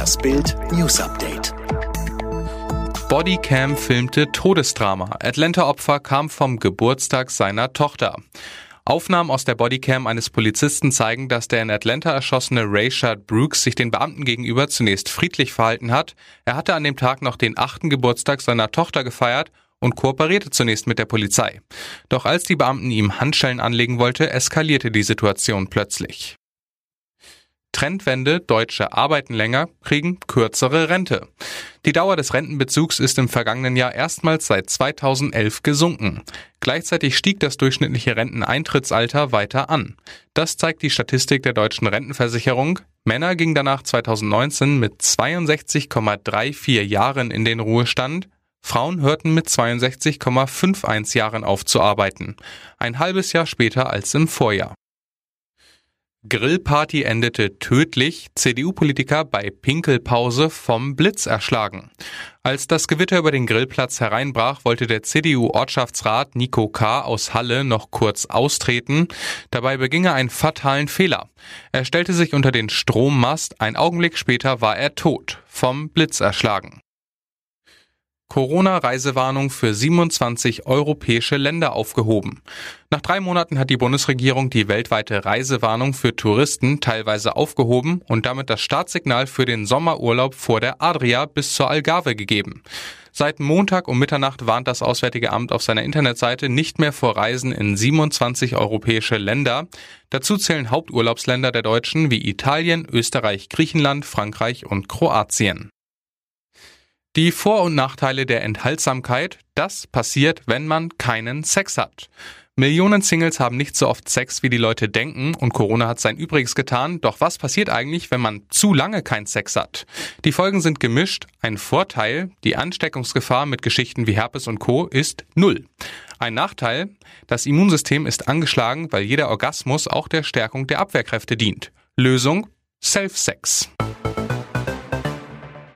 Das Bild News Update. Bodycam filmte Todesdrama. Atlanta-Opfer kam vom Geburtstag seiner Tochter. Aufnahmen aus der Bodycam eines Polizisten zeigen, dass der in Atlanta erschossene Rayshard Brooks sich den Beamten gegenüber zunächst friedlich verhalten hat. Er hatte an dem Tag noch den achten Geburtstag seiner Tochter gefeiert und kooperierte zunächst mit der Polizei. Doch als die Beamten ihm Handschellen anlegen wollte, eskalierte die Situation plötzlich. Trendwende, Deutsche arbeiten länger, kriegen kürzere Rente. Die Dauer des Rentenbezugs ist im vergangenen Jahr erstmals seit 2011 gesunken. Gleichzeitig stieg das durchschnittliche Renteneintrittsalter weiter an. Das zeigt die Statistik der deutschen Rentenversicherung. Männer gingen danach 2019 mit 62,34 Jahren in den Ruhestand, Frauen hörten mit 62,51 Jahren auf zu arbeiten, ein halbes Jahr später als im Vorjahr. Grillparty endete tödlich, CDU-Politiker bei Pinkelpause vom Blitz erschlagen. Als das Gewitter über den Grillplatz hereinbrach, wollte der CDU-Ortschaftsrat Nico K. aus Halle noch kurz austreten. Dabei beging er einen fatalen Fehler. Er stellte sich unter den Strommast, ein Augenblick später war er tot, vom Blitz erschlagen. Corona-Reisewarnung für 27 europäische Länder aufgehoben. Nach drei Monaten hat die Bundesregierung die weltweite Reisewarnung für Touristen teilweise aufgehoben und damit das Startsignal für den Sommerurlaub vor der Adria bis zur Algarve gegeben. Seit Montag um Mitternacht warnt das Auswärtige Amt auf seiner Internetseite nicht mehr vor Reisen in 27 europäische Länder. Dazu zählen Haupturlaubsländer der Deutschen wie Italien, Österreich, Griechenland, Frankreich und Kroatien. Die Vor- und Nachteile der Enthaltsamkeit, das passiert, wenn man keinen Sex hat. Millionen Singles haben nicht so oft Sex, wie die Leute denken, und Corona hat sein Übriges getan. Doch was passiert eigentlich, wenn man zu lange keinen Sex hat? Die Folgen sind gemischt. Ein Vorteil, die Ansteckungsgefahr mit Geschichten wie Herpes und Co. ist null. Ein Nachteil, das Immunsystem ist angeschlagen, weil jeder Orgasmus auch der Stärkung der Abwehrkräfte dient. Lösung, Self-Sex.